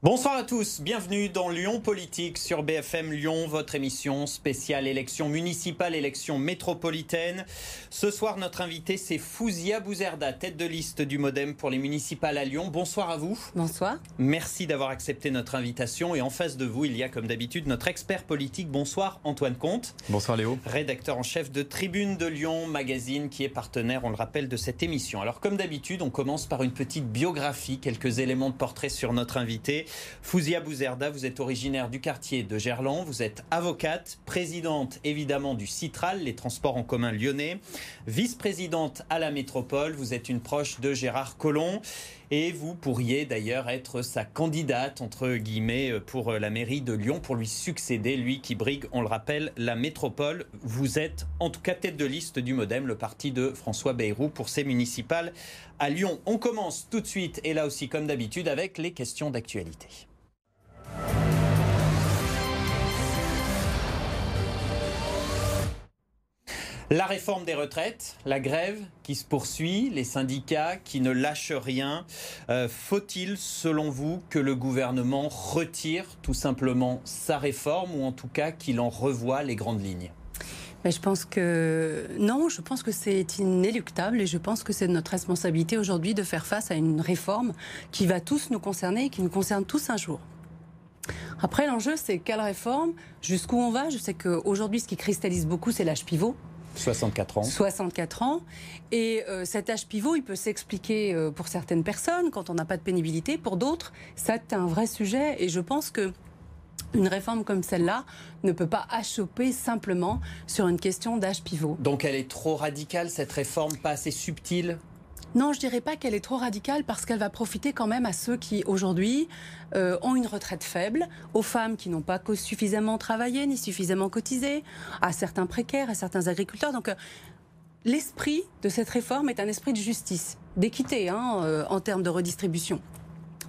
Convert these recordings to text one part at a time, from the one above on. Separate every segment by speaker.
Speaker 1: Bonsoir à tous, bienvenue dans Lyon Politique sur BFM Lyon, votre émission spéciale élection municipale, élection métropolitaine. Ce soir, notre invité, c'est Fouzia Bouzerda, tête de liste du Modem pour les municipales à Lyon. Bonsoir à vous.
Speaker 2: Bonsoir.
Speaker 1: Merci d'avoir accepté notre invitation. Et en face de vous, il y a comme d'habitude notre expert politique. Bonsoir Antoine Comte.
Speaker 3: Bonsoir Léo.
Speaker 1: Rédacteur en chef de Tribune de Lyon, magazine qui est partenaire, on le rappelle, de cette émission. Alors comme d'habitude, on commence par une petite biographie, quelques éléments de portrait sur notre invité. Fouzia Bouzerda, vous êtes originaire du quartier de Gerland, vous êtes avocate, présidente évidemment du Citral, les transports en commun lyonnais, vice-présidente à la métropole, vous êtes une proche de Gérard Collomb et vous pourriez d'ailleurs être sa candidate, entre guillemets, pour la mairie de Lyon, pour lui succéder, lui qui brigue, on le rappelle, la métropole. Vous êtes en tout cas tête de liste du Modem, le parti de François Bayrou pour ces municipales à Lyon. On commence tout de suite, et là aussi comme d'habitude, avec les questions d'actualité. La réforme des retraites, la grève qui se poursuit, les syndicats qui ne lâchent rien. Euh, Faut-il, selon vous, que le gouvernement retire tout simplement sa réforme ou en tout cas qu'il en revoie les grandes lignes?
Speaker 2: Mais je pense que non, je pense que c'est inéluctable et je pense que c'est notre responsabilité aujourd'hui de faire face à une réforme qui va tous nous concerner et qui nous concerne tous un jour. Après, l'enjeu, c'est quelle réforme, jusqu'où on va? Je sais qu'aujourd'hui, ce qui cristallise beaucoup, c'est l'âge pivot.
Speaker 1: 64 ans.
Speaker 2: 64 ans. Et euh, cet âge pivot, il peut s'expliquer euh, pour certaines personnes quand on n'a pas de pénibilité. Pour d'autres, c'est un vrai sujet. Et je pense que une réforme comme celle-là ne peut pas achoper simplement sur une question d'âge pivot.
Speaker 1: Donc elle est trop radicale, cette réforme, pas assez subtile?
Speaker 2: Non, je dirais pas qu'elle est trop radicale parce qu'elle va profiter quand même à ceux qui aujourd'hui euh, ont une retraite faible, aux femmes qui n'ont pas suffisamment travaillé ni suffisamment cotisé, à certains précaires, à certains agriculteurs. Donc euh, l'esprit de cette réforme est un esprit de justice, d'équité hein, euh, en termes de redistribution.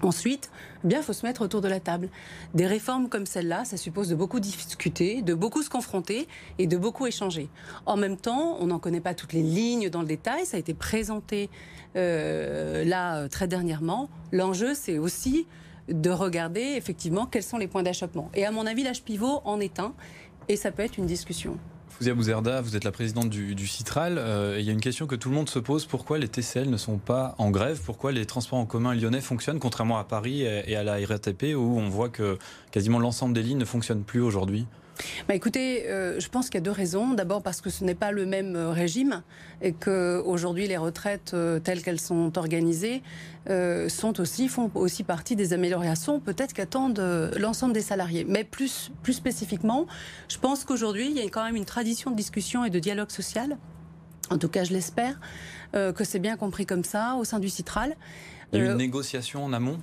Speaker 2: Ensuite, bien, faut se mettre autour de la table. Des réformes comme celle-là, ça suppose de beaucoup discuter, de beaucoup se confronter et de beaucoup échanger. En même temps, on n'en connaît pas toutes les lignes dans le détail. Ça a été présenté euh, là très dernièrement. L'enjeu, c'est aussi de regarder effectivement quels sont les points d'achoppement. Et à mon avis, l'âge pivot en est un, et ça peut être une discussion.
Speaker 3: Vous êtes la présidente du, Citral. Euh, il y a une question que tout le monde se pose pourquoi les TCL ne sont pas en grève? Pourquoi les transports en commun lyonnais fonctionnent, contrairement à Paris et à la RATP, où on voit que quasiment l'ensemble des lignes ne fonctionnent plus aujourd'hui?
Speaker 2: Bah écoutez, euh, je pense qu'il y a deux raisons. D'abord parce que ce n'est pas le même euh, régime et que aujourd'hui les retraites euh, telles qu'elles sont organisées sont aussi font aussi partie des améliorations peut-être qu'attendent l'ensemble des salariés. Mais plus plus spécifiquement, je pense qu'aujourd'hui il y a quand même une tradition de discussion et de dialogue social. En tout cas, je l'espère que c'est bien compris comme ça au sein du Citral.
Speaker 3: Il y a eu une négociation en amont?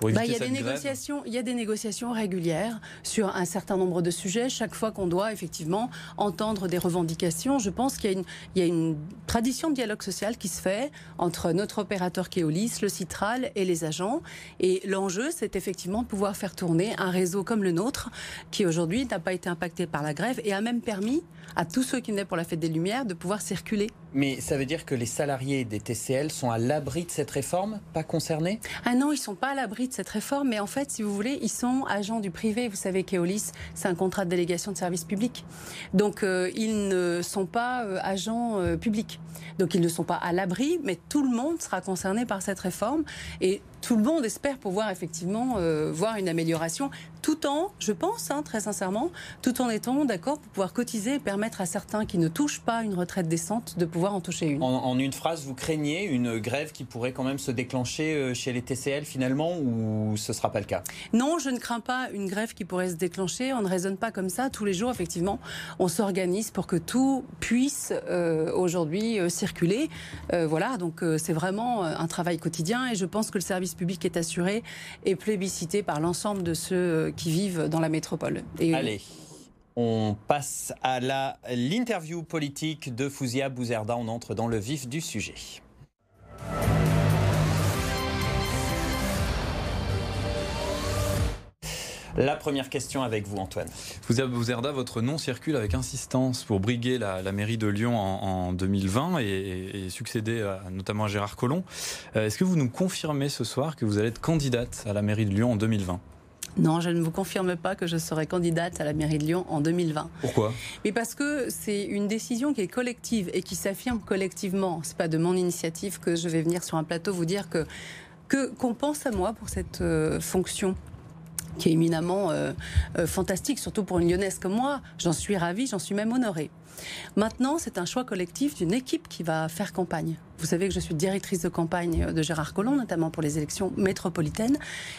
Speaker 2: Bah, il, y a des négociations, il y a des négociations régulières sur un certain nombre de sujets. Chaque fois qu'on doit effectivement entendre des revendications, je pense qu'il y, y, a une tradition de dialogue social qui se fait entre notre opérateur Keolis, le Citral et les agents. Et l'enjeu, c'est effectivement de pouvoir faire tourner un réseau comme le nôtre, qui aujourd'hui n'a pas été impacté par la grève et a même permis à tous ceux qui venaient pour la fête des Lumières de pouvoir circuler.
Speaker 1: Mais ça veut dire que les salariés des TCL sont à l'abri de cette réforme, pas concernés?
Speaker 2: Ah non, ils sont pas à l'abri de cette réforme, mais en fait, si vous voulez, ils sont agents du privé. Vous savez qu'Eolis, c'est un contrat de délégation de service public. Donc, euh, ils ne sont pas euh, agents euh, publics. Donc, ils ne sont pas à l'abri, mais tout le monde sera concerné par cette réforme. Et tout le monde espère pouvoir effectivement voir une amélioration tout en, je pense, hein, très sincèrement, tout en étant d'accord pour pouvoir cotiser et permettre à certains qui ne touchent pas une retraite décente de pouvoir en toucher une.
Speaker 1: En, une phrase, vous craignez une grève qui pourrait quand même se déclencher euh, chez les TCL finalement ou ce ne sera pas le cas?
Speaker 2: Non, je ne crains pas une grève qui pourrait se déclencher. On ne raisonne pas comme ça. Tous les jours, effectivement, on s'organise pour que tout puisse euh, aujourd'hui euh, circuler. voilà, donc c'est vraiment un travail quotidien et je pense que le service public est assuré et plébiscité par l'ensemble de ceux qui vivent dans la métropole.
Speaker 1: Allez. On passe à l'interview politique de Fouzia Bouzerda. On entre dans le vif du sujet. La première question avec vous, Antoine.
Speaker 3: Vous Erda, votre nom circule avec insistance pour briguer la, mairie de Lyon en, 2020 et, succéder notamment à Gérard Collomb. Euh, est-ce que vous nous confirmez ce soir que vous allez être candidate à la mairie de Lyon en 2020
Speaker 2: non, je ne vous confirme pas que je serai candidate à la mairie de Lyon en 2020.
Speaker 3: Pourquoi?
Speaker 2: Mais parce que c'est une décision qui est collective et qui s'affirme collectivement. C'est pas de mon initiative que je vais venir sur un plateau vous dire que qu'on pense à moi pour cette euh, fonction qui est éminemment euh, euh, fantastique, surtout pour une lyonnaise comme moi. J'en suis ravie, j'en suis même honorée. Maintenant, c'est un choix collectif d'une équipe qui va faire campagne. Vous savez que je suis directrice de campagne de Gérard Collomb, notamment pour les élections métropolitaines.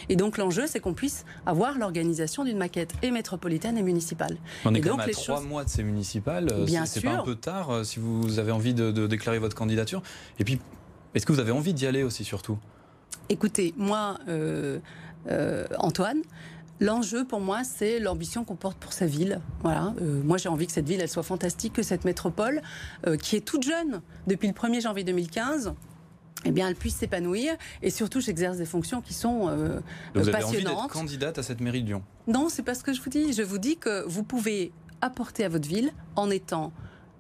Speaker 2: Et donc l'enjeu, c'est qu'on puisse avoir l'organisation d'une maquette et métropolitaine et municipale.
Speaker 3: On est
Speaker 2: et
Speaker 3: quand même à trois mois de ces municipales. Bien C'est pas un peu tard si vous avez envie de, de déclarer votre candidature. Et puis, est-ce que vous avez envie d'y aller aussi, surtout?
Speaker 2: Écoutez, moi, euh, euh, Antoine, L'enjeu pour moi, c'est l'ambition qu'on porte pour sa ville. Voilà. Euh, moi, j'ai envie que cette ville, elle soit fantastique, que cette métropole, qui est toute jeune depuis le 1er janvier 2015, eh bien, elle puisse s'épanouir. Et surtout, j'exerce des fonctions qui sont euh,
Speaker 3: vous
Speaker 2: avez Envie
Speaker 3: candidate à cette mairie de Lyon?
Speaker 2: Non, c'est pas ce que je vous dis. Je vous dis que vous pouvez apporter à votre ville en étant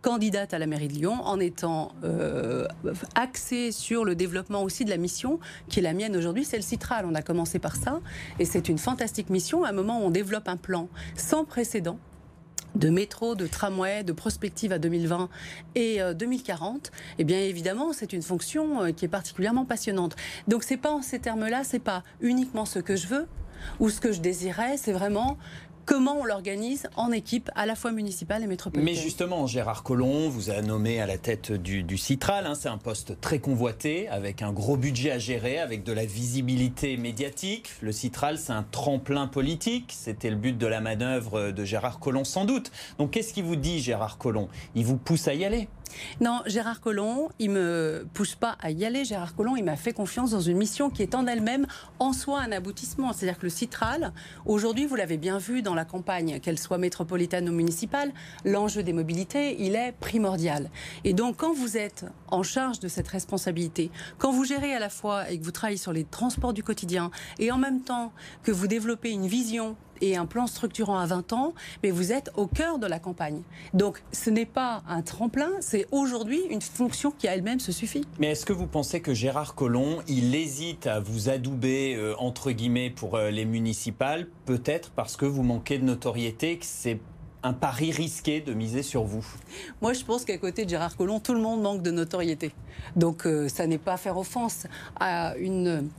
Speaker 2: candidate à la mairie de Lyon en étant euh, axée sur le développement aussi de la mission qui est la mienne aujourd'hui, c'est le Citral. On a commencé par ça et c'est une fantastique mission à un moment où on développe un plan sans précédent de métro, de tramway, de prospective à 2020 et 2040, euh, eh bien évidemment, c'est une fonction euh, qui est particulièrement passionnante. Donc c'est pas en ces termes-là, c'est pas uniquement ce que je veux ou ce que je désirais, c'est vraiment comment on l'organise en équipe à la fois municipale et métropolitaine.
Speaker 1: Mais justement, Gérard Collomb vous a nommé à la tête du, Citral. Hein. c'est un poste très convoité, avec un gros budget à gérer, avec de la visibilité médiatique. Le Citral, c'est un tremplin politique. C'était le but de la manœuvre de Gérard Collomb, sans doute. Donc qu'est-ce qui vous dit, Gérard Collomb? Il vous pousse à y aller?
Speaker 2: Non, Gérard Collomb, il me pousse pas à y aller. Gérard Collomb, il m'a fait confiance dans une mission qui est en elle-même en soi un aboutissement. C'est-à-dire que le Citral, aujourd'hui, vous l'avez bien vu dans la campagne, qu'elle soit métropolitaine ou municipale, l'enjeu des mobilités, il est primordial. Et donc, quand vous êtes en charge de cette responsabilité, quand vous gérez à la fois et que vous travaillez sur les transports du quotidien, et en même temps que vous développez une vision et un plan structurant à 20 ans, mais vous êtes au cœur de la campagne. Donc ce n'est pas un tremplin, c'est aujourd'hui une fonction qui à elle-même se suffit.
Speaker 1: Mais est-ce que vous pensez que Gérard Collomb, il hésite à vous adouber, euh, entre guillemets, pour euh, les municipales, peut-être parce que vous manquez de notoriété, que c'est un pari risqué de miser sur vous?
Speaker 2: Moi, je pense qu'à côté de Gérard Collomb, tout le monde manque de notoriété. Donc, euh, ça n'est pas faire offense à une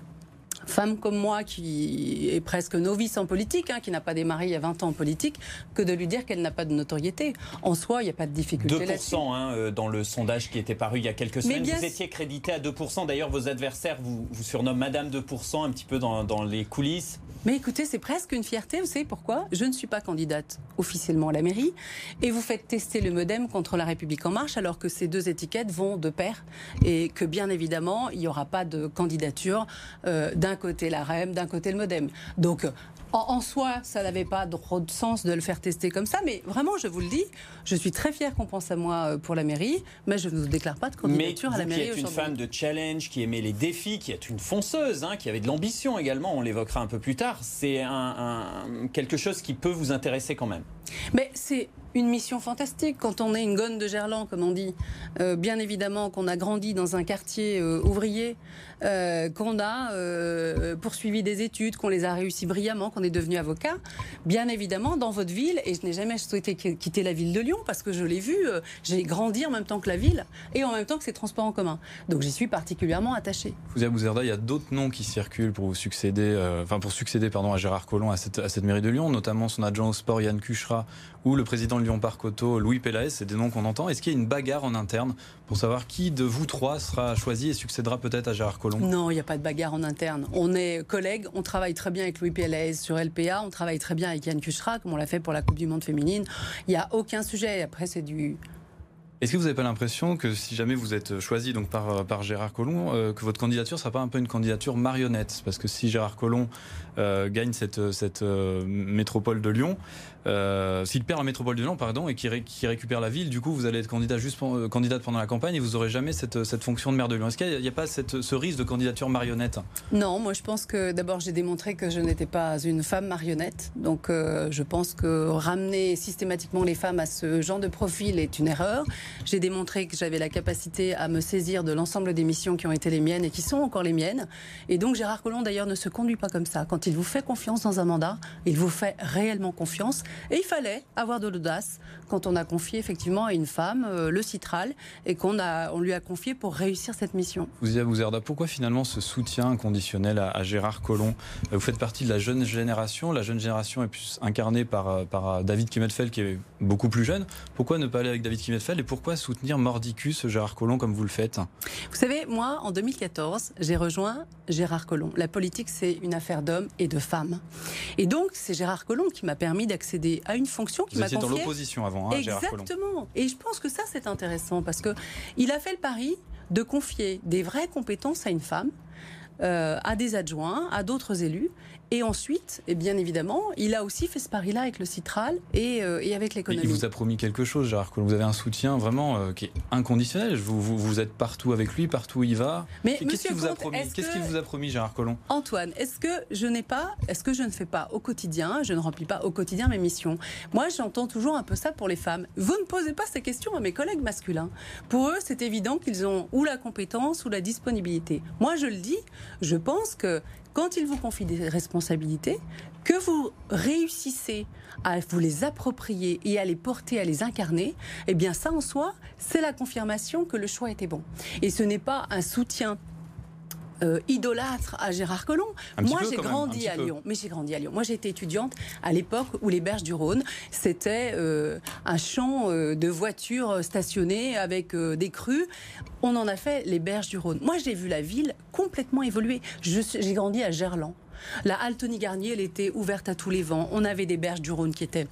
Speaker 2: femme comme moi qui est presque novice en politique, hein, qui n'a pas démarré il y a 20 ans en politique, que de lui dire qu'elle n'a pas de notoriété. En soi, il n'y a pas de difficulté 2%
Speaker 1: hein, euh, dans le sondage qui était paru il y a quelques semaines. Vous étiez crédité à 2%. D'ailleurs, vos adversaires vous, vous surnomment Madame 2% un petit peu dans, dans les coulisses.
Speaker 2: Mais écoutez, c'est presque une fierté. Vous savez pourquoi? Je ne suis pas candidate officiellement à la mairie. Et vous faites tester le modem contre la République En Marche alors que ces deux étiquettes vont de pair. Et que bien évidemment, il n'y aura pas de candidature euh, d'un côté la REM, d'un côté le modem. Donc en, soi, ça n'avait pas trop de sens de le faire tester comme ça, mais vraiment, je vous le dis, je suis très fière qu'on pense à moi euh, pour la mairie, mais je ne vous déclare pas de candidature à la mairie.
Speaker 1: Qui êtes une femme de challenge, qui aimait les défis, qui est une fonceuse, hein, qui avait de l'ambition également, on l'évoquera un peu plus tard, c'est un, quelque chose qui peut vous intéresser quand même.
Speaker 2: Mais c'est une mission fantastique quand on est une gonne de Gerland, comme on dit. Euh, bien évidemment qu'on a grandi dans un quartier euh, ouvrier, euh, qu'on a poursuivi des études, qu'on les a réussi brillamment, qu'on est devenu avocat. Bien évidemment, dans votre ville, et je n'ai jamais souhaité quitter la ville de Lyon parce que je l'ai vu, j'ai grandi en même temps que la ville et en même temps que ses transports en commun. Donc j'y suis particulièrement attachée.
Speaker 3: Fouzia Bouzerda, il y a d'autres noms qui circulent pour vous succéder, enfin pour succéder pardon, à Gérard Collomb à cette, à cette mairie de Lyon, notamment son adjoint au sport Yann Cuchera ou le président de Lyon Parc Auto, Louis Pélaès, c'est des noms qu'on entend. Est-ce qu'il y a une bagarre en interne pour savoir qui de vous trois sera choisi et succédera peut-être à Gérard Collomb?
Speaker 2: Non, il n'y a pas de bagarre en interne. On est collègues, on travaille très bien avec Louis Pélaès sur LPA, on travaille très bien avec Yann Cuchera, comme on l'a fait pour la Coupe du Monde féminine. Il n'y a aucun sujet. Après, c'est du
Speaker 3: Est-ce que vous n'avez pas l'impression que si jamais vous êtes choisi donc par, par Gérard Collomb, euh, que votre candidature ne sera pas un peu une candidature marionnette? Parce que si Gérard Collomb euh, gagne cette, cette euh, métropole de Lyon, s'il perd la métropole de Lyon, pardon, et qu'il récupère la ville, du coup, vous allez être candidat juste candidate pendant la campagne et vous n'aurez jamais cette, cette, fonction de maire de Lyon. Est-ce qu'il n'y a, pas cette, ce risque de candidature marionnette?
Speaker 2: Non, moi je pense que d'abord j'ai démontré que je n'étais pas une femme marionnette. Donc je pense que ramener systématiquement les femmes à ce genre de profil est une erreur. J'ai démontré que j'avais la capacité à me saisir de l'ensemble des missions qui ont été les miennes et qui sont encore les miennes. Et donc Gérard Collomb d'ailleurs ne se conduit pas comme ça. Quand il vous fait confiance dans un mandat, il vous fait réellement confiance. Et il fallait avoir de l'audace quand on a confié effectivement à une femme euh, le citral et qu'on a, on lui a confié pour réussir cette mission.
Speaker 3: Vous Bouzerda, pourquoi finalement ce soutien inconditionnel à, Gérard Collomb? Vous faites partie de la jeune génération. La jeune génération est plus incarnée par, euh, par David Kimmelfeld qui est beaucoup plus jeune. Pourquoi ne pas aller avec David Kimmelfeld et pourquoi soutenir Mordicus, Gérard Collomb, comme vous le faites?
Speaker 2: Vous savez, moi, en 2014, j'ai rejoint Gérard Collomb. La politique, c'est une affaire d'hommes et de femmes. Et donc, c'est Gérard Collomb qui m'a permis d'accéder à une fonction qui m'a confiée.
Speaker 3: Vous étiez dans l'opposition avant,
Speaker 2: hein, Gérard. Exactement. Et je pense que ça, c'est intéressant parce que il a fait le pari de confier des vraies compétences à une femme. Euh, à des adjoints, à d'autres élus, et ensuite, et bien évidemment, il a aussi fait ce pari-là avec le Citral et, euh, et avec l'économie.
Speaker 3: Il vous a promis quelque chose, Gérard Collomb. Vous avez un soutien vraiment euh, qui est inconditionnel. Vous, vous, vous, êtes partout avec lui, partout où il va. Mais qu'est-ce qu'il vous a promis Qu'est-ce qu'il vous a promis, Gérard Collomb
Speaker 2: Antoine, est-ce que je n'ai pas, est-ce que je ne fais pas au quotidien, je ne remplis pas au quotidien mes missions? Moi, j'entends toujours un peu ça pour les femmes. Vous ne posez pas ces questions à mes collègues masculins. Pour eux, c'est évident qu'ils ont ou la compétence ou la disponibilité. Moi, je le dis, je pense que quand il vous confie des responsabilités, que vous réussissez à vous les approprier et à les porter, à les incarner, eh bien ça en soi, c'est la confirmation que le choix était bon. Et ce n'est pas un soutien euh, idolâtre à Gérard Collomb. Moi, j'ai grandi à Lyon. Mais j'ai grandi à Lyon. Moi, j'étais étudiante à l'époque où les berges du Rhône, c'était euh, un champ euh, de voitures stationnées avec des crues. On en a fait les berges du Rhône. Moi, j'ai vu la ville complètement évoluer. J'ai grandi à Gerland. La halle Tony Garnier, elle était ouverte à tous les vents. On avait des berges du Rhône qui étaient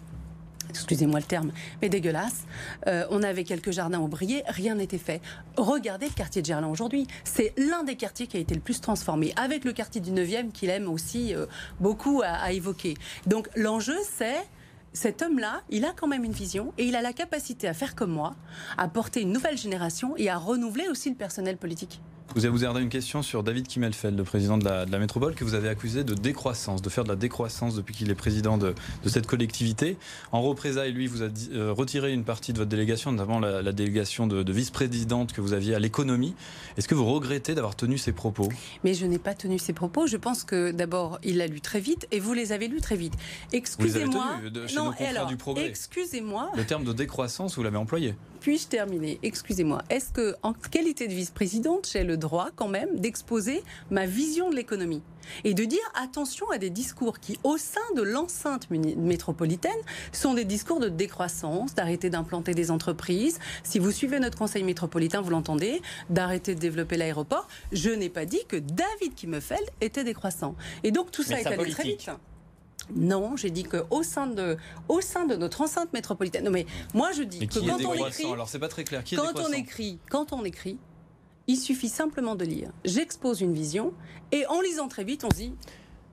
Speaker 2: excusez-moi le terme, mais dégueulasse. Euh, on avait quelques jardins oubliés, rien n'était fait. Regardez le quartier de Gerland aujourd'hui. C'est l'un des quartiers qui a été le plus transformé, avec le quartier du 9e qu'il aime aussi euh, beaucoup à, évoquer. Donc l'enjeu, c'est cet homme-là, il a quand même une vision et il a la capacité à faire comme moi, à porter une nouvelle génération et à renouveler aussi le personnel politique.
Speaker 3: Vous avez vous une question sur David Kimmelfeld, le président de la, métropole, que vous avez accusé de décroissance, de faire de la décroissance depuis qu'il est président de, cette collectivité. En représailles, lui, vous a euh, retiré une partie de votre délégation, notamment la, délégation de, vice-présidente que vous aviez à l'économie. Est-ce que vous regrettez d'avoir tenu ces propos?
Speaker 2: Mais je n'ai pas tenu ces propos. Je pense que d'abord, il l'a lu très vite et vous les avez lus très vite. Excusez-moi.
Speaker 3: Non, alors, du progrès.
Speaker 2: Excusez-moi.
Speaker 3: Le terme de décroissance, vous l'avez employé?
Speaker 2: Puis-je terminer? Excusez-moi. Est-ce que, en qualité de vice-présidente, j'ai le droit quand même d'exposer ma vision de l'économie et de dire attention à des discours qui, au sein de l'enceinte métropolitaine, sont des discours de décroissance, d'arrêter d'implanter des entreprises. Si vous suivez notre conseil métropolitain, vous l'entendez, d'arrêter de développer l'aéroport. Je n'ai pas dit que David Kimmefeld était décroissant. Et donc tout ça est allé très vite. Non, j'ai dit qu'au sein de, au sein de notre enceinte métropolitaine. Non, mais moi je dis que quand on écrit,
Speaker 3: alors? C'est pas très clair.
Speaker 2: quand on écrit, quand on écrit, il suffit simplement de lire. J'expose une vision et en lisant très vite, on se dit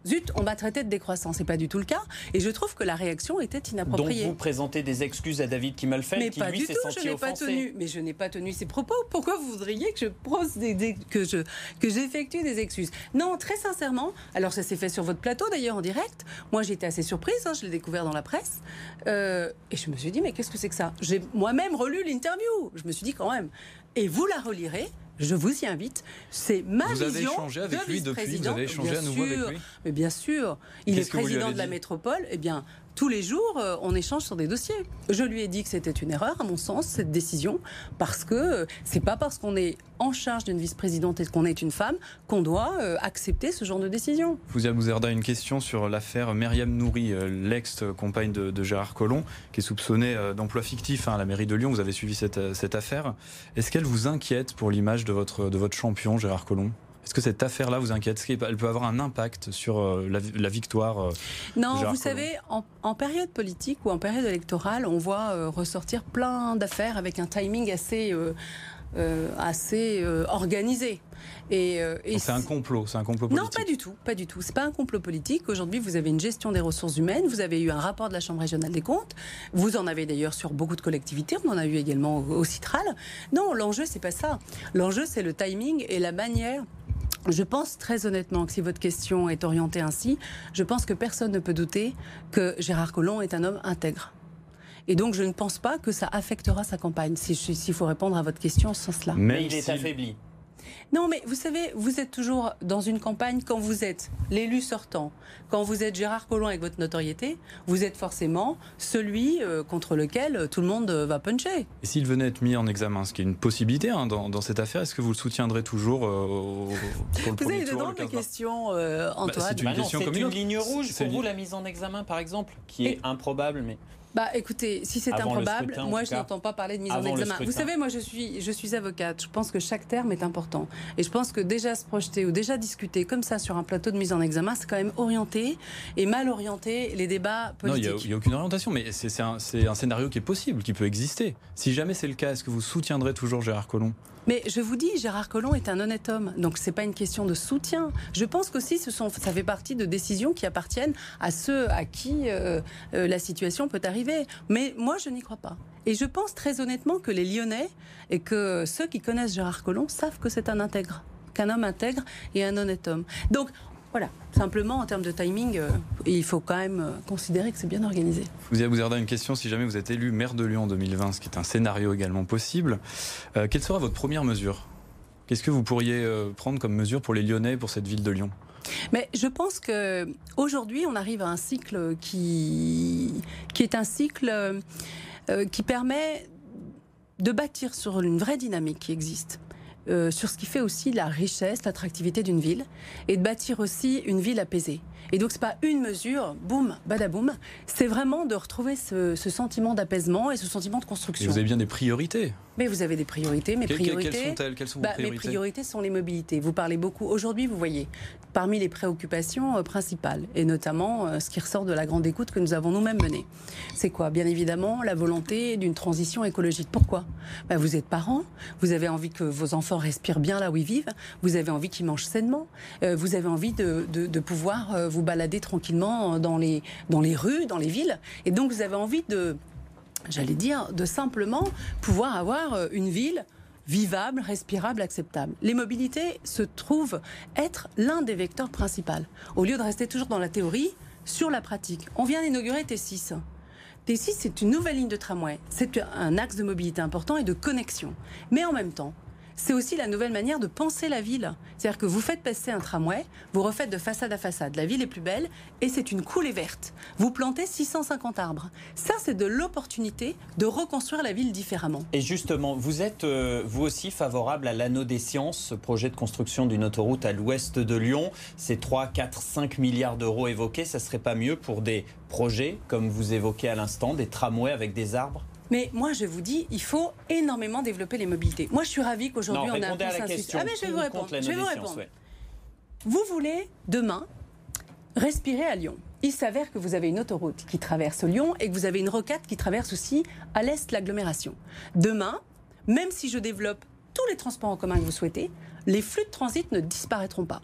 Speaker 2: zut, on m'a traité de décroissant. C'est pas du tout le cas. Et je trouve que la réaction était inappropriée.
Speaker 1: Donc vous présentez des excuses à David Kimmelfeld
Speaker 2: mais
Speaker 1: qui
Speaker 2: pas
Speaker 1: lui
Speaker 2: s'est
Speaker 1: senti
Speaker 2: je Pas tenu, mais je n'ai pas tenu ses propos. Pourquoi vous voudriez que je pose des, que je que j'effectue des excuses? Non, très sincèrement. Alors ça s'est fait sur votre plateau d'ailleurs en direct. Moi j'étais assez surprise. Hein, je l'ai découvert dans la presse euh, et je me suis dit mais qu'est-ce que c'est que ça? J'ai moi-même relu l'interview. Je me suis dit quand même. Et vous la relirez je vous y invite. C'est ma
Speaker 3: vision.
Speaker 2: Vous avez
Speaker 3: échangé avec lui depuis Vous avez échangé
Speaker 2: à
Speaker 3: nouveau avec lui
Speaker 2: Mais bien sûr. Il est président de la métropole. Eh bien, tous les jours, euh, on échange sur des dossiers. Je lui ai dit que c'était une erreur, à mon sens, cette décision, parce que euh, c'est pas parce qu'on est en charge d'une vice-présidente et qu'on est une femme qu'on doit euh, accepter ce genre de décision.
Speaker 3: Vous avez une question sur l'affaire Myriam Nouri, l'ex-compagne de, Gérard Collomb, qui est soupçonnée d'emploi fictif hein, à la mairie de Lyon. Vous avez suivi cette, affaire. Est-ce qu'elle vous inquiète pour l'image de votre, de votre champion, Gérard Collomb? Est-ce que cette affaire-là vous inquiète? Est-ce qu'elle peut avoir un impact sur euh, la, victoire
Speaker 2: Non, vous savez, en, période politique ou en période électorale, on voit ressortir plein d'affaires avec un timing assez euh, assez euh, organisé.
Speaker 3: Et, euh, c'est un complot, c'est un complot politique.
Speaker 2: Non, pas du tout, pas du tout. C'est pas un complot politique. Aujourd'hui, vous avez une gestion des ressources humaines. Vous avez eu un rapport de la Chambre régionale des comptes. Vous en avez d'ailleurs sur beaucoup de collectivités. On en a eu également au, Citral. Non, l'enjeu c'est pas ça. L'enjeu c'est le timing et la manière je pense très honnêtement que si votre question est orientée ainsi, je pense que personne ne peut douter que Gérard Collomb est un homme intègre. Et donc, je ne pense pas que ça affectera sa campagne, s'il faut répondre à votre question en ce sens-là.
Speaker 1: Mais il est affaibli.
Speaker 2: Non, mais vous savez, vous êtes toujours dans une campagne quand vous êtes l'élu sortant, quand vous êtes Gérard Collomb avec votre notoriété, vous êtes forcément celui euh, contre lequel tout le monde euh, va puncher.
Speaker 3: Et s'il venait être mis en examen, ce qui est une possibilité hein, dans, cette affaire, est-ce que vous le soutiendrez toujours euh,
Speaker 2: pour le Vous avez de drôles questions, Antoine. Bah,
Speaker 1: c'est une, question une ligne rouge pour vous, la mise en examen, par exemple, qui est improbable, mais...
Speaker 2: Bah écoutez, si c'est improbable, moi je n'entends pas parler de mise en examen. Vous savez, moi je suis, je suis avocate, je pense que chaque terme est important. Et je pense que déjà se projeter ou déjà discuter comme ça sur un plateau de mise en examen, c'est quand même orienté et mal orienté les débats politiques.
Speaker 3: Non, il n'y a, aucune orientation, mais c'est un, un, scénario qui est possible, qui peut exister. Si jamais c'est le cas, est-ce que vous soutiendrez toujours Gérard Collomb?
Speaker 2: Mais je vous dis, Gérard Collomb est un honnête homme, donc c'est pas une question de soutien. Je pense qu'aussi, ce sont, ça fait partie de décisions qui appartiennent à ceux à qui euh, euh, la situation peut arriver. Mais moi, je n'y crois pas. Et je pense très honnêtement que les Lyonnais et que ceux qui connaissent Gérard Collomb savent que c'est un intègre qu'un homme intègre et un honnête homme. Donc, voilà, simplement en termes de timing, euh, il faut quand même euh, considérer que c'est bien organisé.
Speaker 3: Vous avez vous une question si jamais vous êtes élu maire de Lyon en 2020, ce qui est un scénario également possible. Euh, quelle sera votre première mesure? Qu'est-ce que vous pourriez prendre comme mesure pour les Lyonnais, pour cette ville de Lyon?
Speaker 2: Mais je pense que aujourd'hui, on arrive à un cycle qui, qui est un cycle qui permet de bâtir sur une vraie dynamique qui existe. Euh, sur ce qui fait aussi la richesse, l'attractivité d'une ville, et de bâtir aussi une ville apaisée. Et donc, c'est pas une mesure, boum, badaboum. C'est vraiment de retrouver ce, sentiment d'apaisement et ce sentiment de construction.
Speaker 3: Et vous avez bien des priorités.
Speaker 2: Mais vous avez des priorités. Mes priorités.
Speaker 3: Quelles sont-elles? Quelles sont vos priorités
Speaker 2: bah, Mes priorités sont les mobilités. Vous parlez beaucoup. Aujourd'hui, vous voyez, parmi les préoccupations euh, principales, et notamment euh, ce qui ressort de la grande écoute que nous avons nous-mêmes menée, c'est quoi? Bien évidemment, la volonté d'une transition écologique. Pourquoi? Bah, Vous êtes parents, vous avez envie que vos enfants respirent bien là où ils vivent, vous avez envie qu'ils mangent sainement, euh, vous avez envie de, de pouvoir vous balader tranquillement dans les, dans les rues, dans les villes. Et donc, vous avez envie de, j'allais dire, de simplement pouvoir avoir une ville vivable, respirable, acceptable. Les mobilités se trouvent être l'un des vecteurs principaux. Au lieu de rester toujours dans la théorie, sur la pratique. On vient d'inaugurer T6. T6, c'est une nouvelle ligne de tramway. C'est un axe de mobilité important et de connexion. Mais en même temps, c'est aussi la nouvelle manière de penser la ville. C'est-à-dire que vous faites passer un tramway, vous refaites de façade à façade. La ville est plus belle et c'est une coulée verte. Vous plantez 650 arbres. Ça, c'est de l'opportunité de reconstruire la ville différemment.
Speaker 1: Et justement, vous êtes euh, vous aussi favorable à l'anneau des sciences, ce projet de construction d'une autoroute à l'ouest de Lyon. Ces 3, 4, 5 milliards d'euros évoqués, ça serait pas mieux pour des projets, comme vous évoquez à l'instant, des tramways avec des arbres?
Speaker 2: Mais moi, je vous dis, il faut énormément développer les mobilités. Moi, je suis ravie qu'aujourd'hui, on a un
Speaker 1: à la question.
Speaker 2: Ah, mais je vais vous répondre. Je vais vous répondre. Vous voulez, demain, respirer à Lyon. Il s'avère que vous avez une autoroute qui traverse Lyon et que vous avez une rocade qui traverse aussi à l'est l'agglomération. Demain, même si je développe tous les transports en commun que vous souhaitez, les flux de transit ne disparaîtront pas.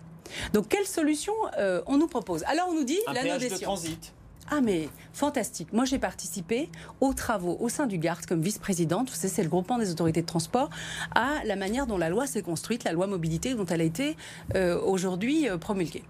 Speaker 2: Donc, quelle solution euh, on nous propose? Alors, on nous dit
Speaker 1: péage de transit.
Speaker 2: Ah mais fantastique. Moi j'ai participé aux travaux au sein du GART comme vice-présidente, vous savez c'est le groupement des autorités de transport, à la manière dont la loi s'est construite, la loi mobilité dont elle a été euh, aujourd'hui euh, promulguée.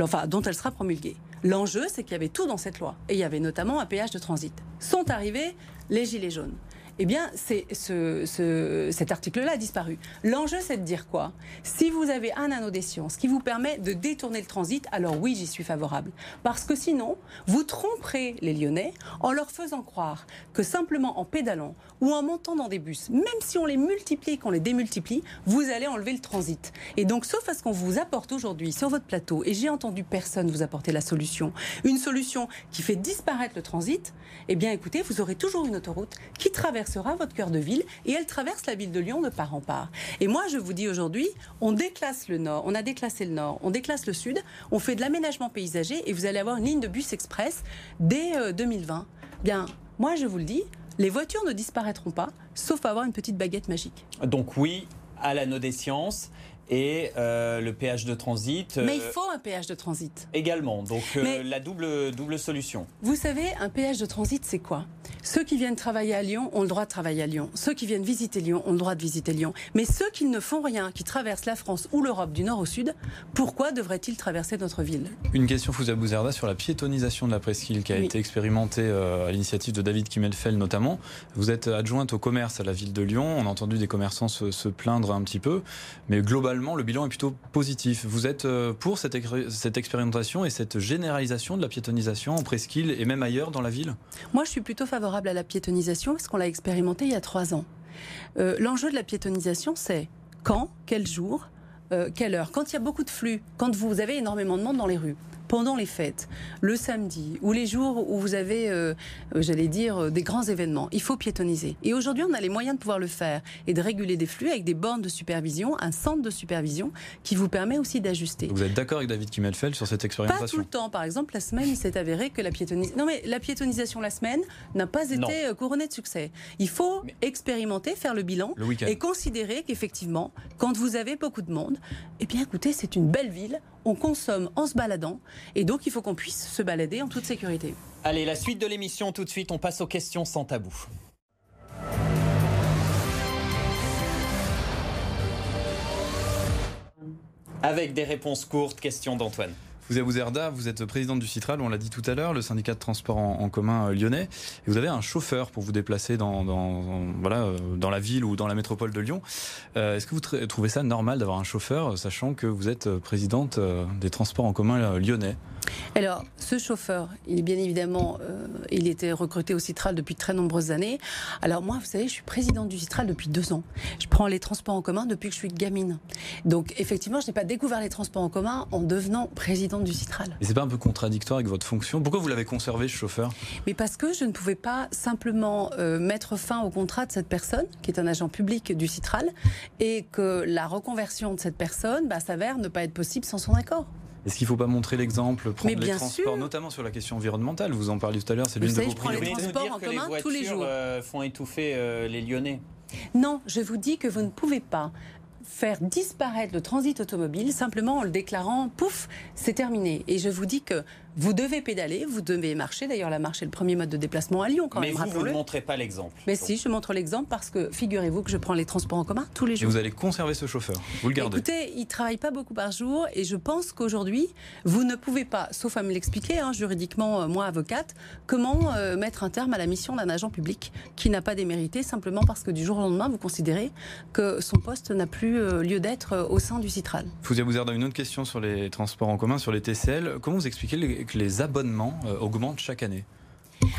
Speaker 2: Enfin, dont elle sera promulguée. L'enjeu, c'est qu'il y avait tout dans cette loi. Et il y avait notamment un péage de transit. Sont arrivés les gilets jaunes eh bien, ce, cet article-là a disparu. L'enjeu, c'est de dire quoi? Si vous avez un anneau des sciences qui vous permet de détourner le transit, alors oui, j'y suis favorable. Parce que sinon, vous tromperez les Lyonnais en leur faisant croire que simplement en pédalant ou en montant dans des bus, même si on les multiplie qu'on les démultiplie, vous allez enlever le transit. Et donc, sauf à ce qu'on vous apporte aujourd'hui sur votre plateau, et j'ai entendu personne vous apporter la solution, une solution qui fait disparaître le transit, eh bien, écoutez, vous aurez toujours une autoroute qui traverse traversera votre cœur de ville et elle traverse la ville de Lyon de part en part. Et moi, je vous dis aujourd'hui, on déclasse le nord, on a déclassé le nord, on déclasse le sud, on fait de l'aménagement paysager et vous allez avoir une ligne de bus express dès 2020. Euh, Bien, moi, je vous le dis, les voitures ne disparaîtront pas, sauf avoir une petite baguette magique.
Speaker 1: Donc oui, à l'anneau des sciences et euh, le péage de transit.
Speaker 2: Mais il euh, faut un péage de transit.
Speaker 1: Également, donc euh, la double, double solution.
Speaker 2: Vous savez, un péage de transit, c'est quoi? Ceux qui viennent travailler à Lyon ont le droit de travailler à Lyon. Ceux qui viennent visiter Lyon ont le droit de visiter Lyon. Mais ceux qui ne font rien, qui traversent la France ou l'Europe du nord au sud, pourquoi devraient-ils traverser notre ville?
Speaker 3: Une question, Fouza Bouzerda, sur la piétonisation de la presqu'île qui a été expérimentée à l'initiative de David Kimmelfeld notamment. Vous êtes adjointe au commerce à la ville de Lyon. On a entendu des commerçants se, se plaindre un petit peu. Mais globalement, le bilan est plutôt positif. Vous êtes euh, pour cette, cette expérimentation et cette généralisation de la piétonisation en presqu'île et même ailleurs dans la ville?
Speaker 2: Moi, je suis plutôt favorable à la piétonisation parce qu'on l'a expérimenté il y a trois ans. Euh, l'enjeu de la piétonisation, c'est quand, quel jour, euh, quelle heure. Quand il y a beaucoup de flux, quand vous avez énormément de monde dans les rues, pendant les fêtes, le samedi ou les jours où vous avez, euh, euh, j'allais dire, euh, des grands événements, il faut piétoniser. Et aujourd'hui, on a les moyens de pouvoir le faire et de réguler des flux avec des bornes de supervision, un centre de supervision qui vous permet aussi d'ajuster.
Speaker 3: Vous êtes d'accord avec David Kimmelfeld sur cette expérimentation
Speaker 2: Pas tout le temps. Par exemple, la semaine, il s'est avéré que la piétonisation... Non mais la piétonisation la semaine n'a pas été couronnée de succès. Il faut expérimenter, faire le bilan et considérer qu'effectivement, quand vous avez beaucoup de monde, eh bien écoutez, c'est une belle ville, on consomme en se baladant et donc il faut qu'on puisse se balader en toute sécurité.
Speaker 1: Allez, la suite de l'émission tout de suite, on passe aux questions sans tabou. Avec des réponses courtes, questions d'Antoine.
Speaker 3: Vous êtes vous êtes présidente du Citral, on l'a dit tout à l'heure, le syndicat de transport en, commun euh, lyonnais. Et vous avez un chauffeur pour vous déplacer dans, euh, la ville ou dans la métropole de Lyon. Euh, est-ce que vous trouvez ça normal d'avoir un chauffeur, sachant que vous êtes présidente des transports en commun lyonnais?
Speaker 2: Alors, ce chauffeur, il est bien évidemment, il était recruté au Citral depuis très nombreuses années. Alors moi, vous savez, je suis présidente du Citral depuis deux ans. Je prends les transports en commun depuis que je suis gamine. Donc, effectivement, je n'ai pas découvert les transports en commun en devenant présidente du Citral.
Speaker 3: Et c'est pas un peu contradictoire avec votre fonction? Pourquoi vous l'avez conservé, ce chauffeur?
Speaker 2: Mais parce que je ne pouvais pas simplement euh, mettre fin au contrat de cette personne, qui est un agent public du Citral, et que la reconversion de cette personne bah, s'avère ne pas être possible sans son accord.
Speaker 3: Est-ce qu'il ne faut pas montrer l'exemple, prendre les transports, notamment sur la question environnementale? Vous en parliez tout à l'heure, c'est l'une de vos priorités.
Speaker 1: les transports en commun tous les jours. Euh, font étouffer euh, les Lyonnais?
Speaker 2: Non, je vous dis que vous ne pouvez pas faire disparaître le transit automobile simplement en le déclarant, pouf, c'est terminé. Et je vous dis que vous devez pédaler, vous devez marcher. D'ailleurs, la marche est le premier mode de déplacement à Lyon, quand
Speaker 1: Mais
Speaker 2: même.
Speaker 1: Mais vous, ne montrez pas l'exemple.
Speaker 2: Mais si, je montre l'exemple parce que figurez-vous que je prends les transports en commun tous les jours.
Speaker 3: Et vous allez conserver ce chauffeur Vous le gardez
Speaker 2: Écoutez, il travaille pas beaucoup par jour et je pense qu'aujourd'hui, vous ne pouvez pas, sauf à me l'expliquer, hein, juridiquement, euh, moi, avocate, comment euh, mettre un terme à la mission d'un agent public qui n'a pas démérité simplement parce que du jour au lendemain, vous considérez que son poste n'a plus euh, lieu d'être au sein du Citral.
Speaker 3: Vous avez une autre question sur les transports en commun, sur les TCL. Comment vous expliquez que les abonnements euh, augmente chaque année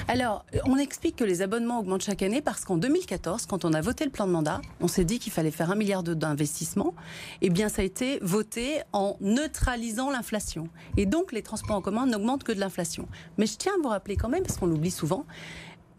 Speaker 2: alors, on explique que les abonnements augmentent chaque année parce qu'en 2014, quand on a voté le plan de mandat, on s'est dit qu'il fallait faire un milliard d'investissements. Eh bien, ça a été voté en neutralisant l'inflation. Et donc, les transports en commun n'augmentent que de l'inflation. Mais je tiens à vous rappeler quand même, parce qu'on l'oublie souvent,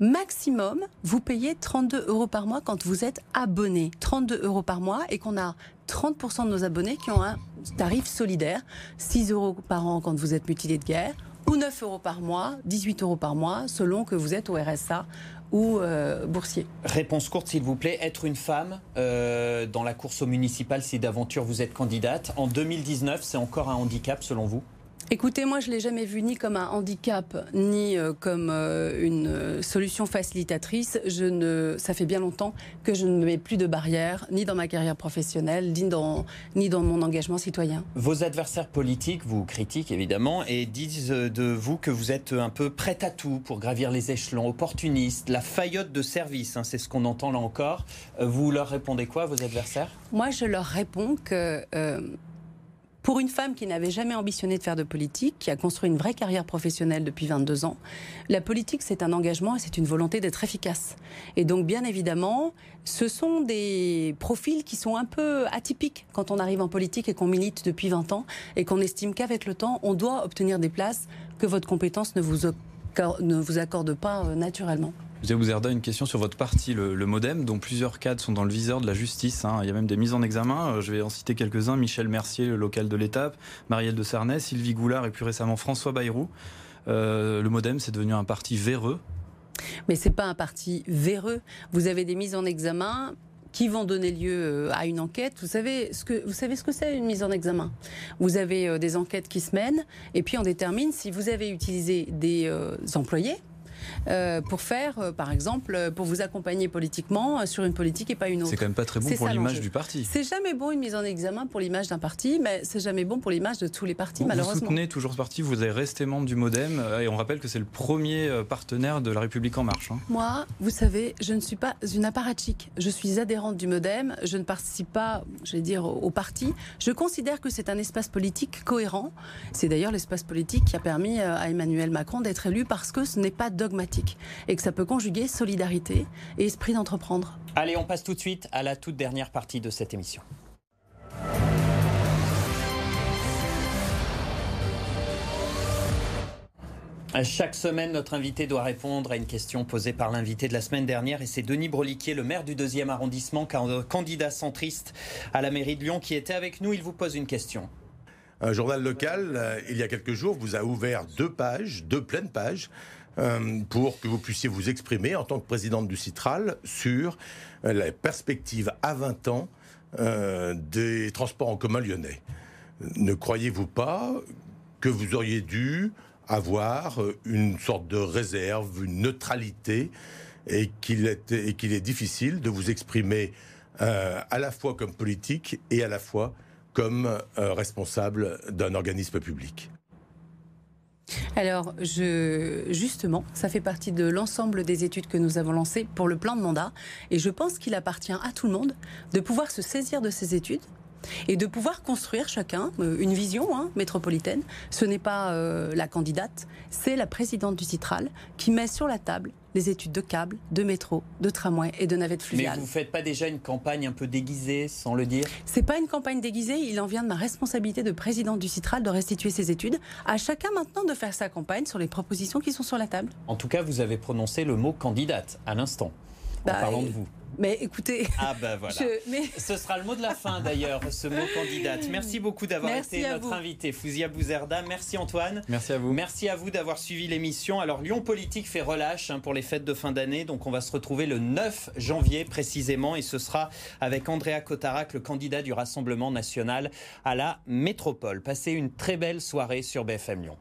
Speaker 2: maximum, vous payez 32 euros par mois quand vous êtes abonné. 32 euros par mois et qu'on a 30% de nos abonnés qui ont un tarif solidaire. 6 euros par an quand vous êtes mutilé de guerre ou 9 euros par mois, 18 euros par mois, selon que vous êtes au RSA ou euh, boursier.
Speaker 1: Réponse courte, s'il vous plaît. Être une femme euh, dans la course au municipal, si d'aventure vous êtes candidate, en 2019, c'est encore un handicap selon vous?
Speaker 2: Écoutez, moi je l'ai jamais vu ni comme un handicap ni euh, comme euh, une euh, solution facilitatrice. Je ne, ça fait bien longtemps que je ne mets plus de barrières ni dans ma carrière professionnelle ni dans ni dans mon engagement citoyen.
Speaker 1: Vos adversaires politiques vous critiquent évidemment et disent de vous que vous êtes un peu prête à tout pour gravir les échelons, opportuniste, la faillotte de service. Hein, c'est ce qu'on entend là encore. Vous leur répondez quoi, vos adversaires?
Speaker 2: Moi, je leur réponds que pour une femme qui n'avait jamais ambitionné de faire de politique, qui a construit une vraie carrière professionnelle depuis 22 ans, la politique, c'est un engagement et c'est une volonté d'être efficace. Et donc, bien évidemment, ce sont des profils qui sont un peu atypiques quand on arrive en politique et qu'on milite depuis 20 ans et qu'on estime qu'avec le temps, on doit obtenir des places que votre compétence ne vous, ne vous accorde pas euh, naturellement.
Speaker 3: Vous avez une question sur votre parti, le, Modem, dont plusieurs cadres sont dans le viseur de la justice. Hein. Il y a même des mises en examen. Euh, je vais en citer quelques-uns. Michel Mercier, le local de l'Étape, Marielle de Sarnay, Sylvie Goulard et plus récemment François Bayrou. Euh, le Modem, c'est devenu un parti véreux.
Speaker 2: Mais c'est pas un parti véreux. Vous avez des mises en examen qui vont donner lieu euh, à une enquête. Vous savez ce que vous savez ce que c'est une mise en examen? Vous avez des enquêtes qui se mènent et puis on détermine si vous avez utilisé des employés euh, pour faire, euh, par exemple, euh, pour vous accompagner politiquement sur une politique et pas une autre.
Speaker 3: C'est quand même pas très bon pour l'image du parti.
Speaker 2: C'est jamais bon une mise en examen pour l'image d'un parti, mais c'est jamais bon pour l'image de tous les partis, malheureusement.
Speaker 3: Vous soutenez toujours ce parti, vous avez resté membre du MoDem, et on rappelle que c'est le premier partenaire de La République En Marche. Hein.
Speaker 2: Moi, vous savez, je ne suis pas une apparatchik. Je suis adhérente du MoDem, je ne participe pas, je vais dire, au parti. Je considère que c'est un espace politique cohérent. C'est d'ailleurs l'espace politique qui a permis à Emmanuel Macron d'être élu parce que ce n'est pas dogmatique et que ça peut conjuguer solidarité et esprit d'entreprendre.
Speaker 1: Allez, on passe tout de suite à la toute dernière partie de cette émission. Chaque semaine, notre invité doit répondre à une question posée par l'invité de la semaine dernière et c'est Denis Broliquier, le maire du deuxième arrondissement, candidat centriste à la mairie de Lyon, qui était avec nous. Il vous pose une question.
Speaker 4: Un journal local, euh, il y a quelques jours, vous a ouvert deux pages, deux pleines pages, euh, pour que vous puissiez vous exprimer en tant que présidente du Citral sur euh, la perspective à 20 ans euh, des transports en commun lyonnais. Ne croyez-vous pas que vous auriez dû avoir une sorte de réserve, une neutralité, et qu'il est, est, difficile de vous exprimer à la fois comme politique et à la fois comme responsable d'un organisme public?
Speaker 2: Alors, je, justement, ça fait partie de l'ensemble des études que nous avons lancées pour le plan de mandat. Et je pense qu'il appartient à tout le monde de pouvoir se saisir de ces études et de pouvoir construire chacun euh, une vision hein, métropolitaine. Ce n'est pas euh, la candidate, c'est la présidente du Citral qui met sur la table les études de câbles, de métro, de tramway et de navettes fluviales.
Speaker 1: Mais vous ne faites pas déjà une campagne un peu déguisée, sans le dire?
Speaker 2: C'est pas une campagne déguisée, il en vient de ma responsabilité de présidente du Citral de restituer ses études. À chacun maintenant de faire sa campagne sur les propositions qui sont sur la table.
Speaker 1: En tout cas, vous avez prononcé le mot candidate à l'instant, en bah, parlant de vous.
Speaker 2: Mais écoutez.
Speaker 1: Ah ben voilà. Ce sera le mot de la fin d'ailleurs, ce mot candidate. Merci beaucoup d'avoir été notre invité, Fouzia Bouzerda. Merci Antoine.
Speaker 3: Merci à vous.
Speaker 1: Merci à vous d'avoir suivi l'émission. Alors Lyon Politique fait relâche hein, pour les fêtes de fin d'année, donc on va se retrouver le 9 janvier précisément et ce sera avec Andrea Cotarac, le candidat du Rassemblement national à la métropole. Passez une très belle soirée sur BFM Lyon.